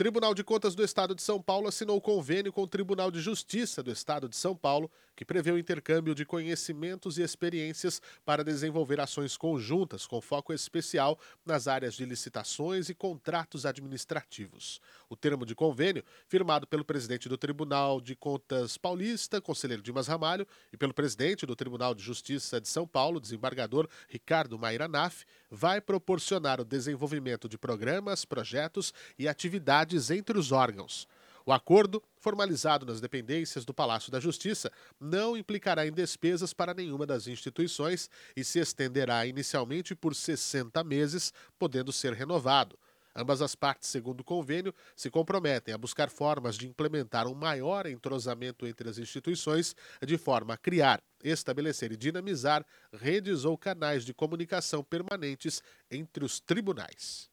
Tribunal de Contas do Estado de São Paulo assinou convênio com o Tribunal de Justiça do Estado de São Paulo, que prevê o intercâmbio de conhecimentos e experiências para desenvolver ações conjuntas, com foco especial nas áreas de licitações e contratos administrativos. O termo de convênio, firmado pelo presidente do Tribunal de Contas Paulista, conselheiro Dimas Ramalho, e pelo presidente do Tribunal de Justiça de São Paulo, desembargador Ricardo Maira Naf, vai proporcionar o desenvolvimento de programas, projetos e entre os órgãos. O acordo, formalizado nas dependências do Palácio da Justiça, não implicará em despesas para nenhuma das instituições e se estenderá inicialmente por 60 meses, podendo ser renovado. Ambas as partes, segundo o convênio, se comprometem a buscar formas de implementar um maior entrosamento entre as instituições, de forma a criar, estabelecer e dinamizar redes ou canais de comunicação permanentes entre os tribunais.